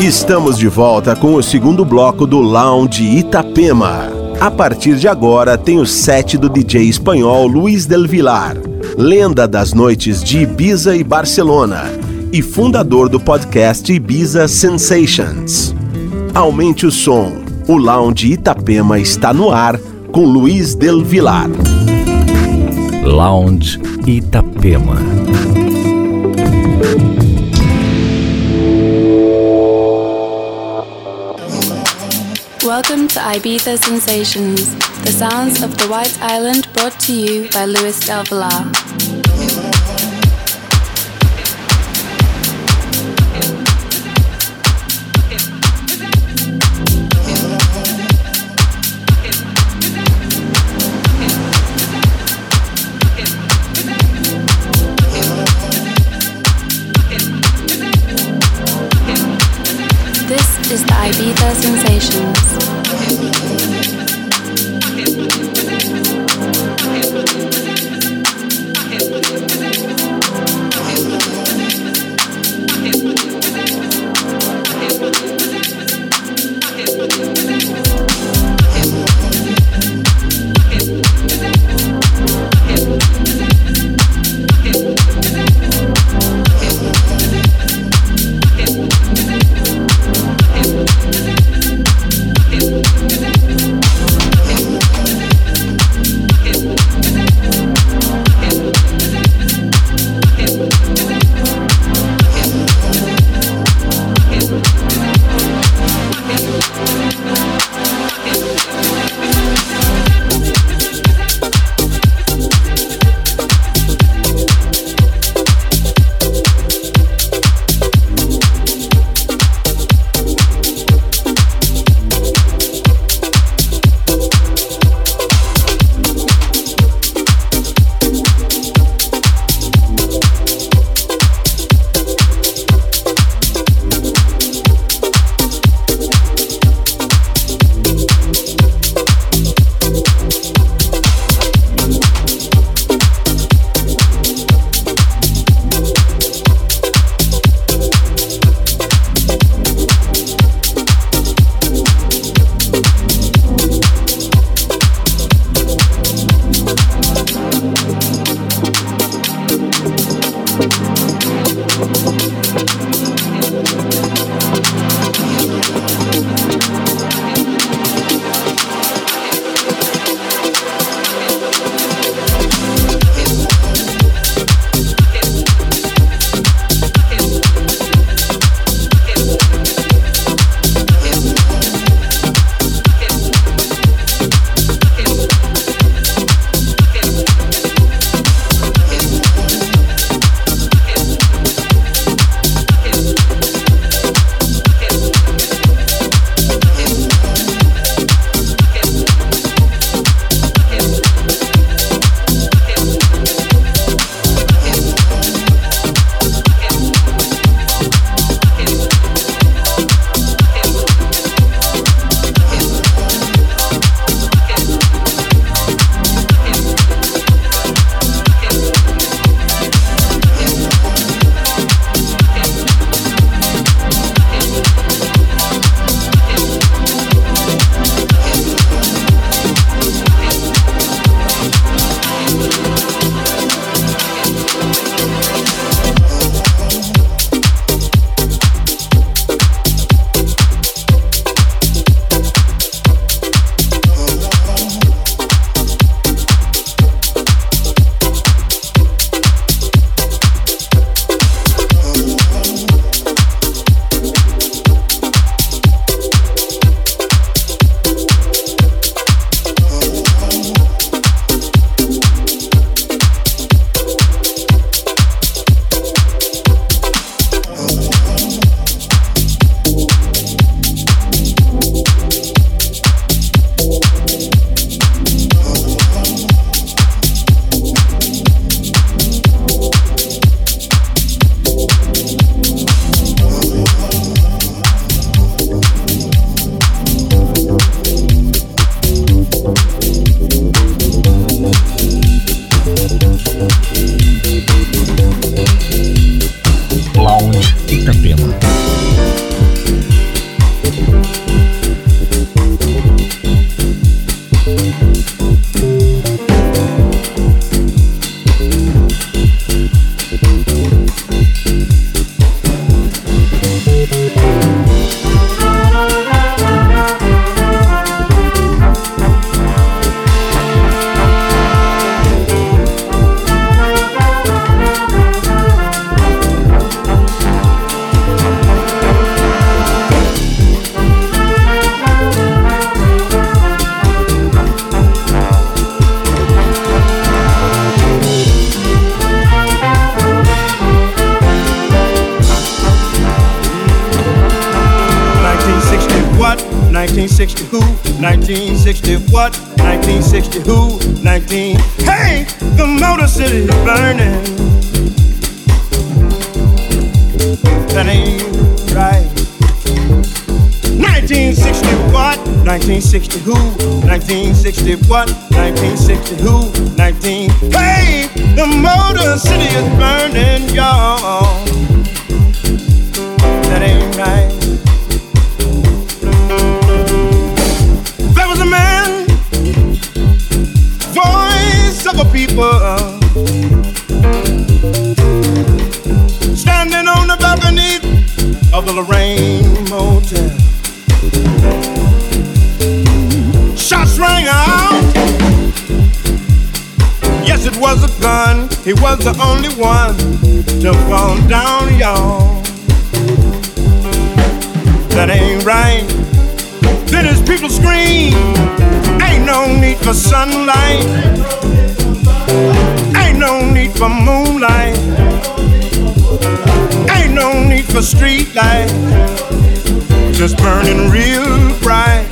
Estamos de volta com o segundo bloco do Lounge Itapema. A partir de agora tem o set do DJ espanhol Luiz Del Vilar, lenda das noites de Ibiza e Barcelona e fundador do podcast Ibiza Sensations. Aumente o som. O Lounge Itapema está no ar com Luiz Del Vilar. Lounge Itapema. Welcome to Ibiza Sensations, the sounds of the White Island brought to you by Luis Del Villar. This is the Ibiza Sensations. 1960 who? 1960 what? 1960 who? 19. Hey, the Motor City is burning. That ain't right. 1960 what? 1960 who? 1960 what? 1960 who? 19. Hey, the Motor City is burning, y'all. That ain't right. People, standing on the balcony of the Lorraine Motel. Shots rang out. Yes, it was a gun. He was the only one to fall down, y'all. That ain't right. Then his people scream. Ain't no need for sunlight. Ain't no need for moonlight. Ain't no need for street light. Just burning real bright.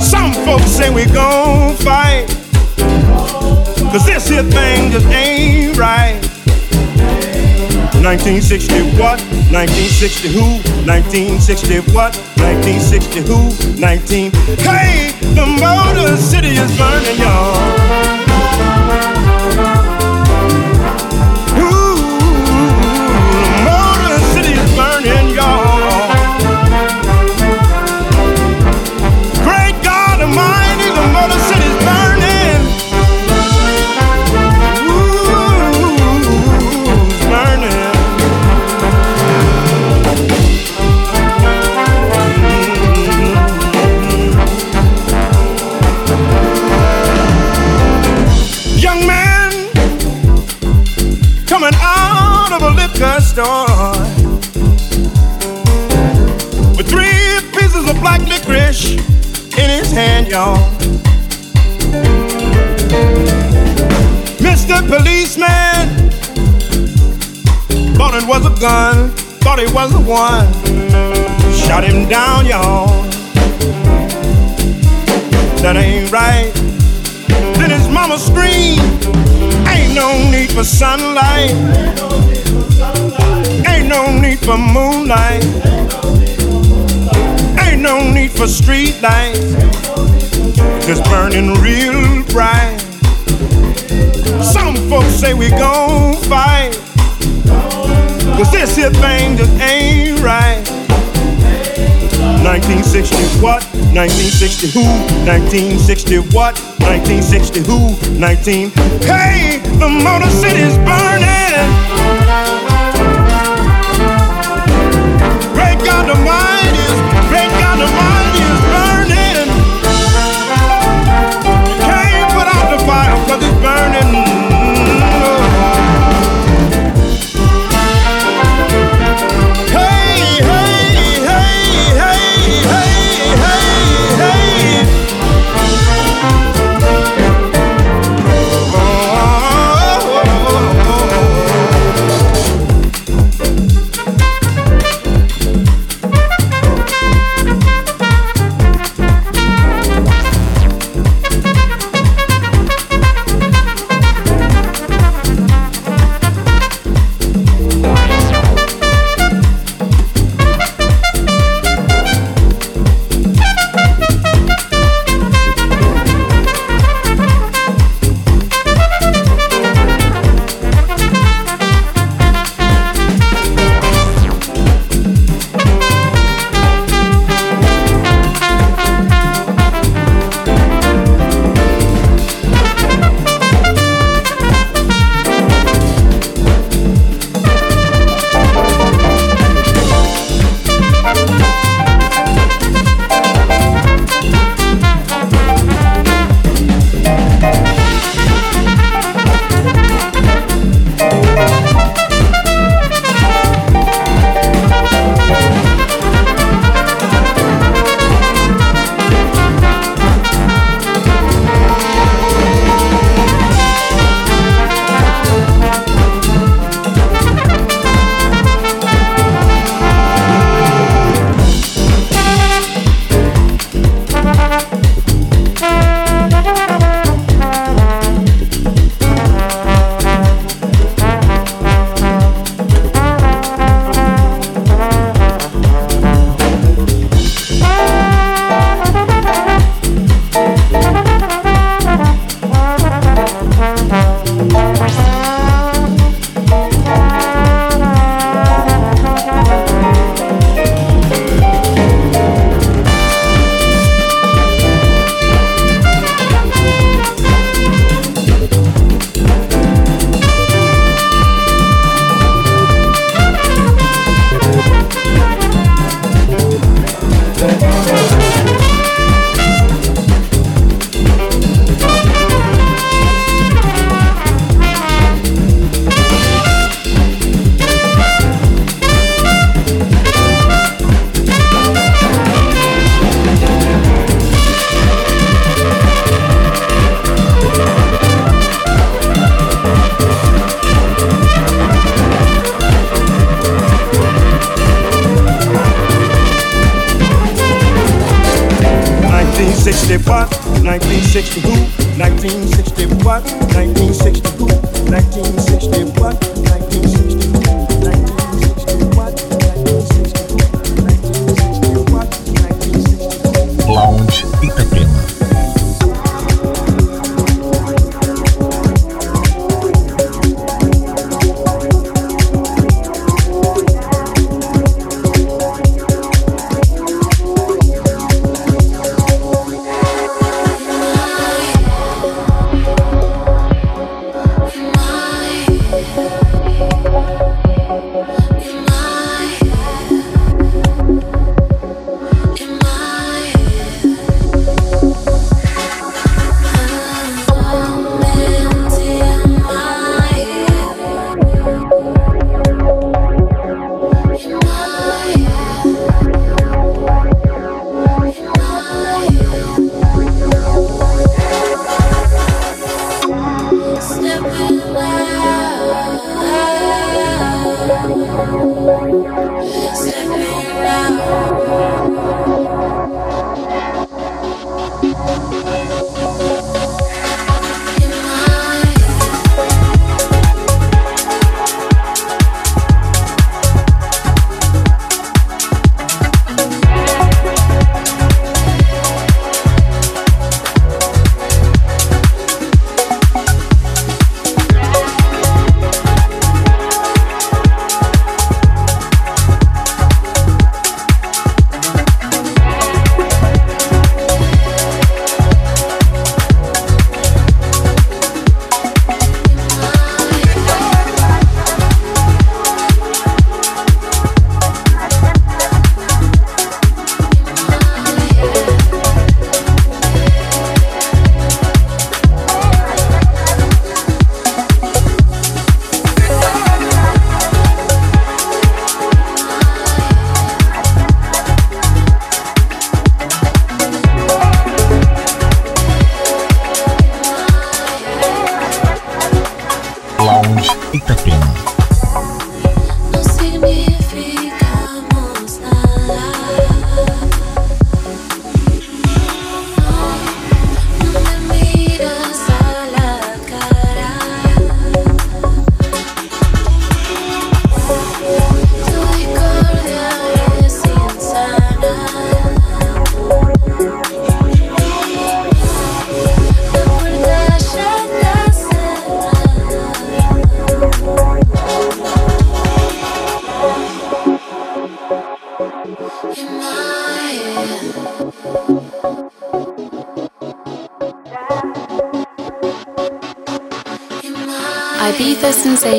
Some folks say we gon' fight. Cause this here thing just ain't right. 1960 what? 1960 who? 1960 what? 1960 who? 19. Hey, the Motor City is burning, y'all. It was the one. Shot him down, y'all. That ain't right. Then his mama screamed, Ain't no need for sunlight. Ain't no need for moonlight. Ain't no need for street lights. Just burning real bright. Some folks say we gon' fight. Cause this here thing just ain't right. 1960 what? 1960 who? 1960 what? 1960 who? 19. Hey, the Motor City's burning.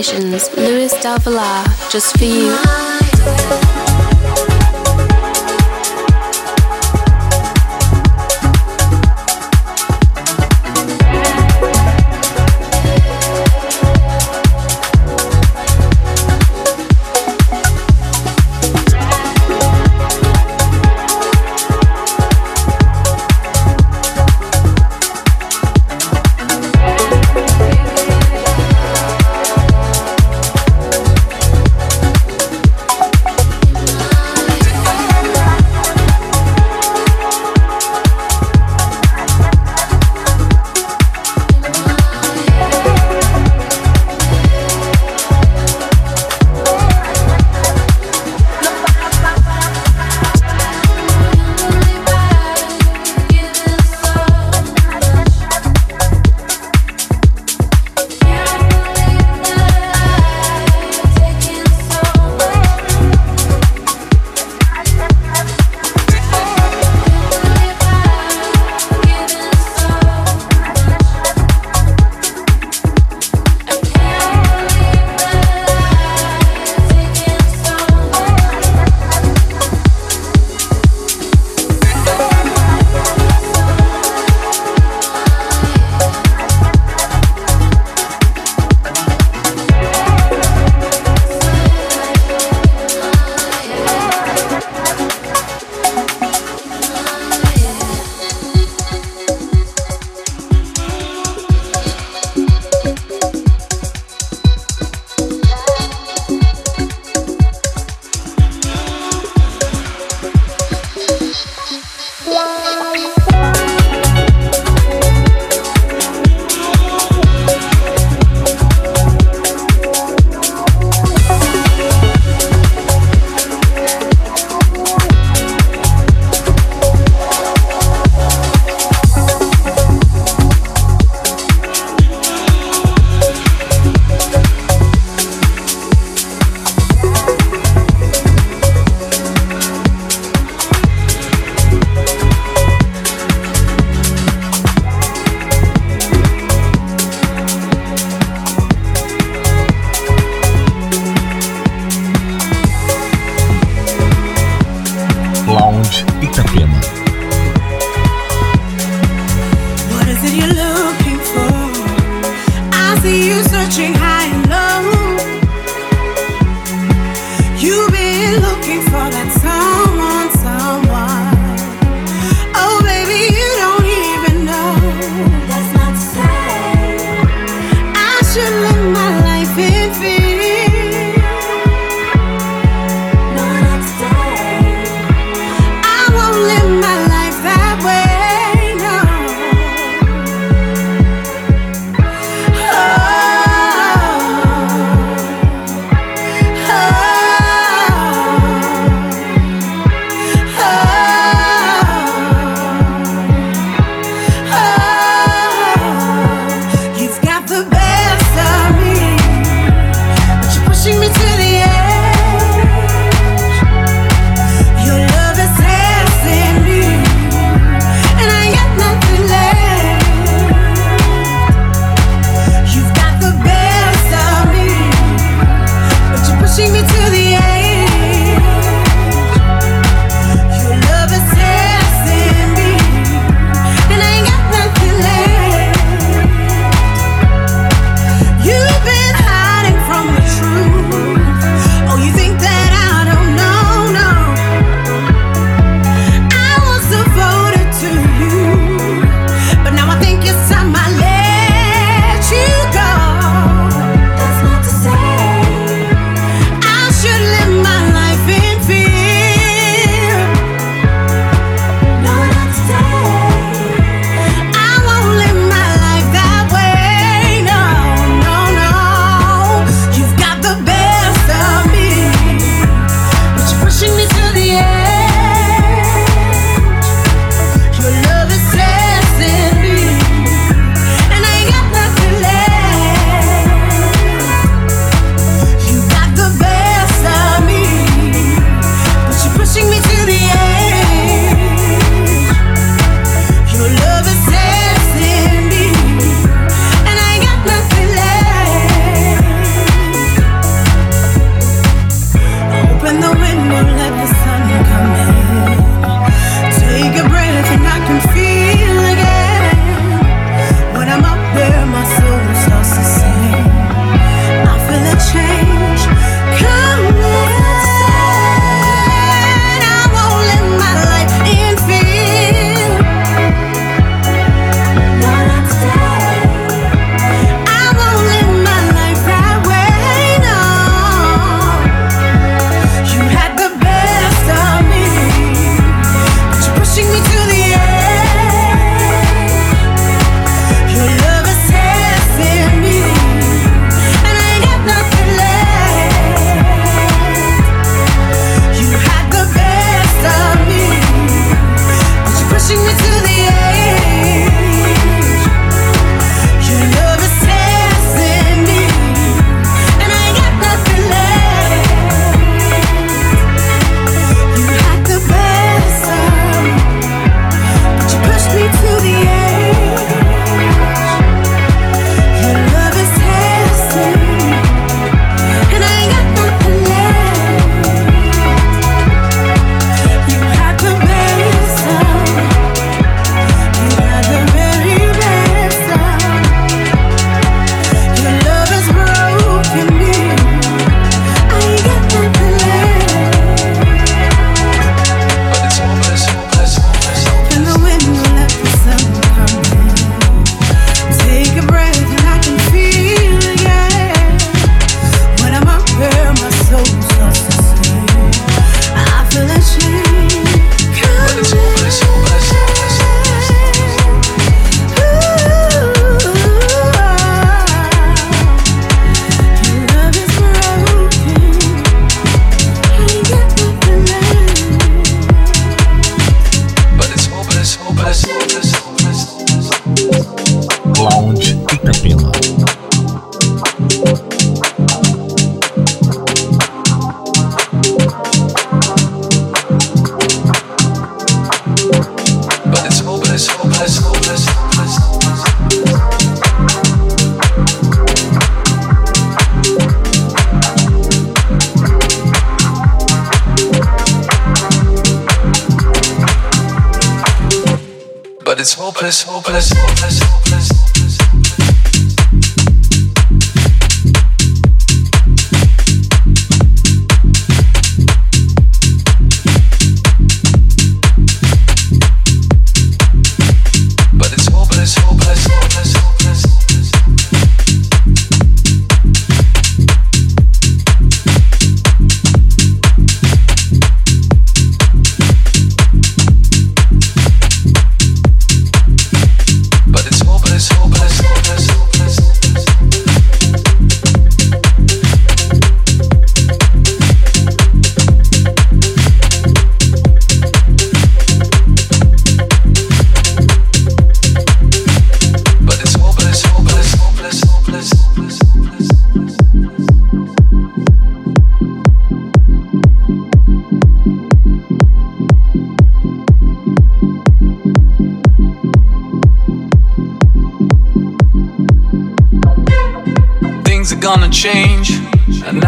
Sensations, Luis just for you.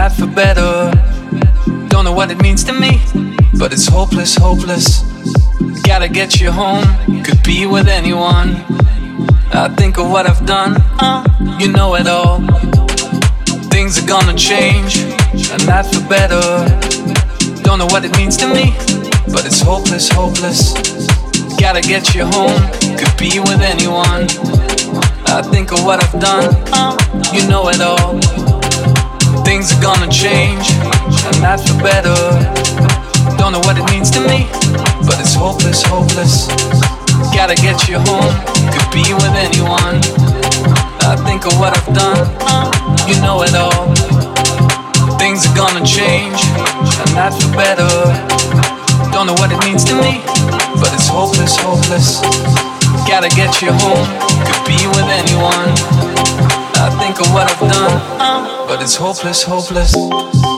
And for better. Don't know what it means to me, but it's hopeless, hopeless. Gotta get you home, could be with anyone. I think of what I've done, uh, you know it all. Things are gonna change, and that for better. Don't know what it means to me, but it's hopeless, hopeless. Gotta get you home, could be with anyone. I think of what I've done, uh, you know it all. Things are gonna change, and not for better. Don't know what it means to me, but it's hopeless, hopeless. Gotta get you home, could be with anyone. I think of what I've done, you know it all. Things are gonna change, and not for better. Don't know what it means to me, but it's hopeless, hopeless. Gotta get you home, could be with anyone. I think of what I've done but it's hopeless, hopeless.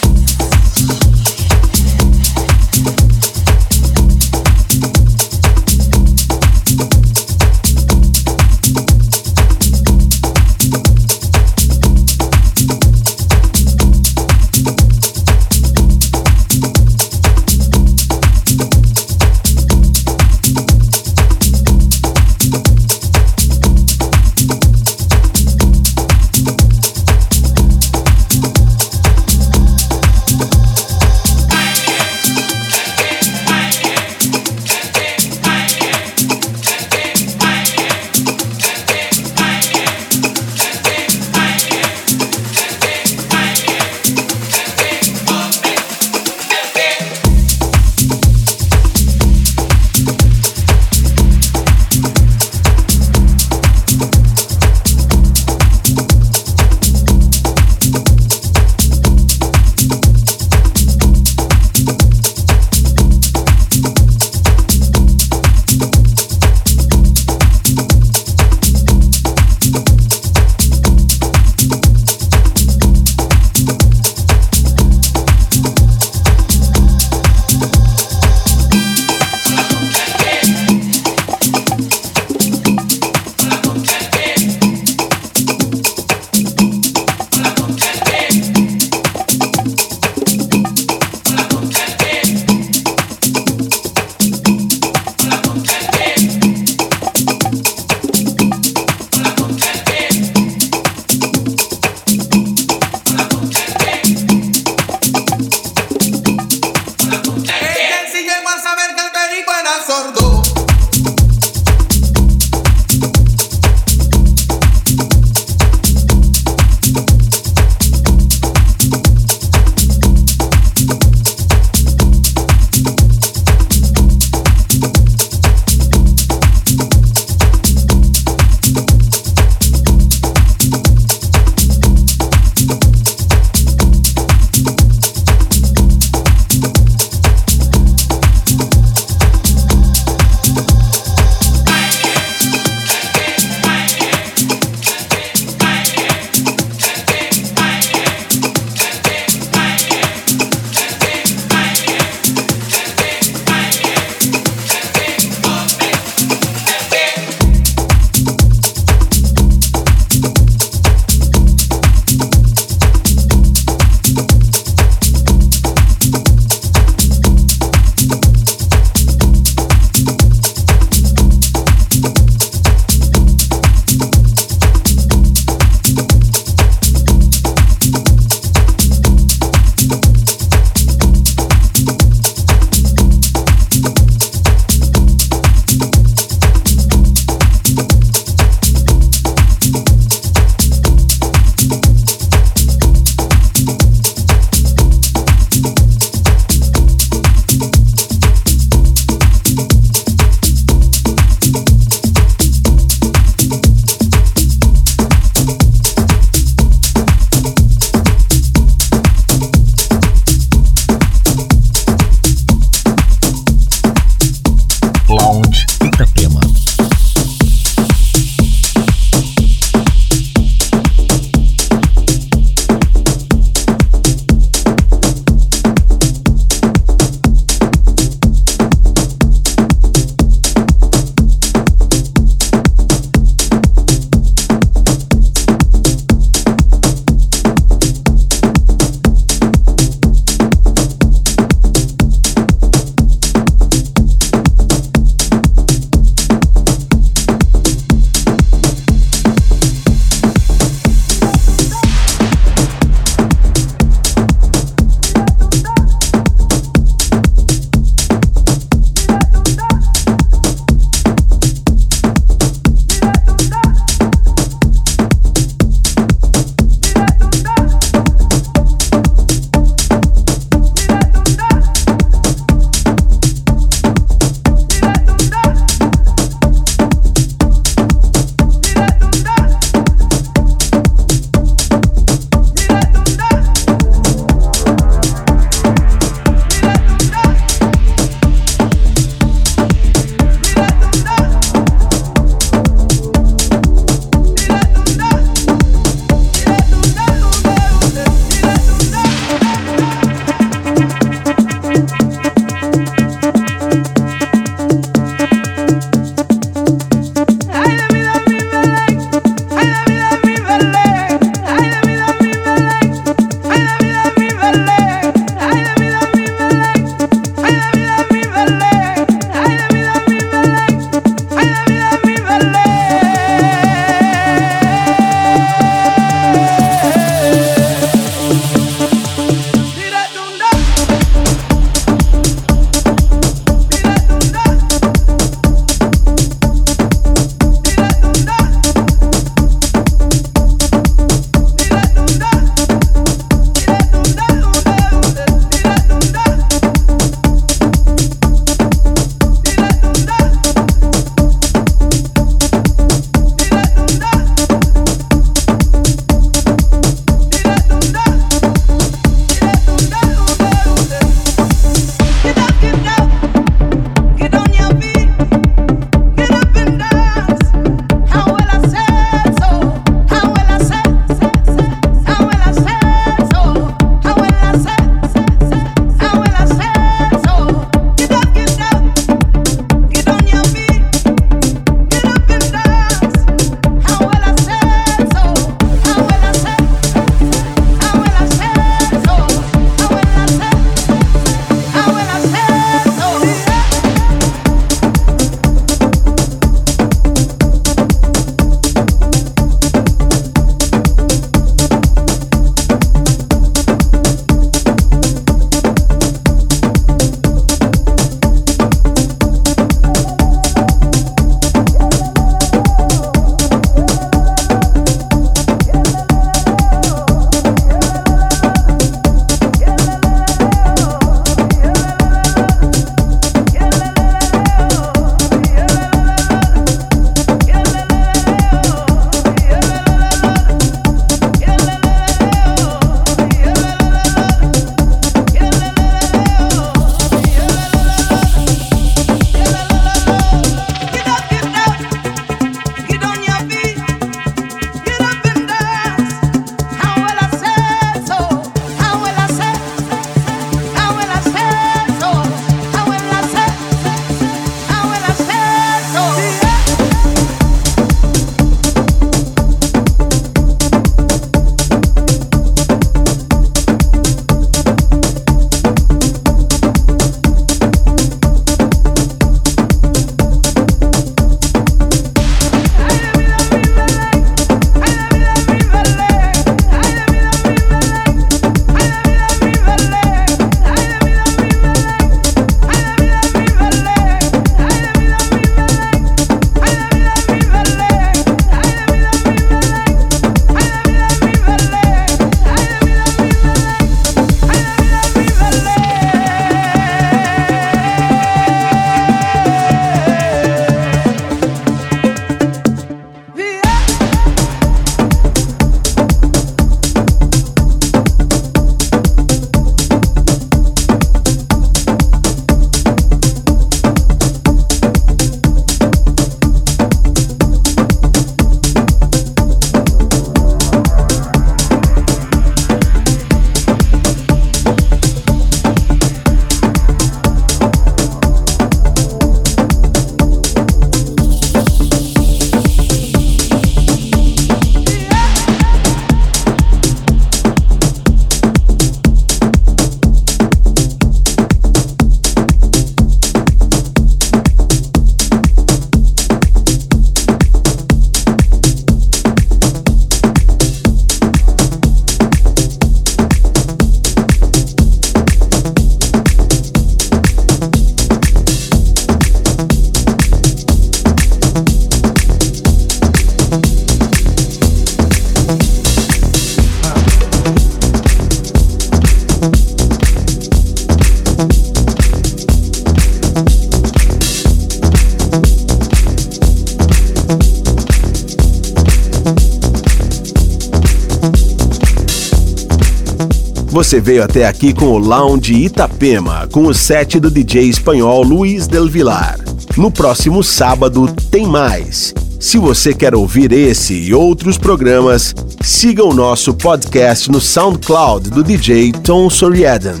Você veio até aqui com o Lounge Itapema, com o set do DJ espanhol Luiz Del Vilar. No próximo sábado tem mais. Se você quer ouvir esse e outros programas, siga o nosso podcast no SoundCloud do DJ Tom Soriaden.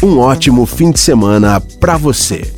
Um ótimo fim de semana para você.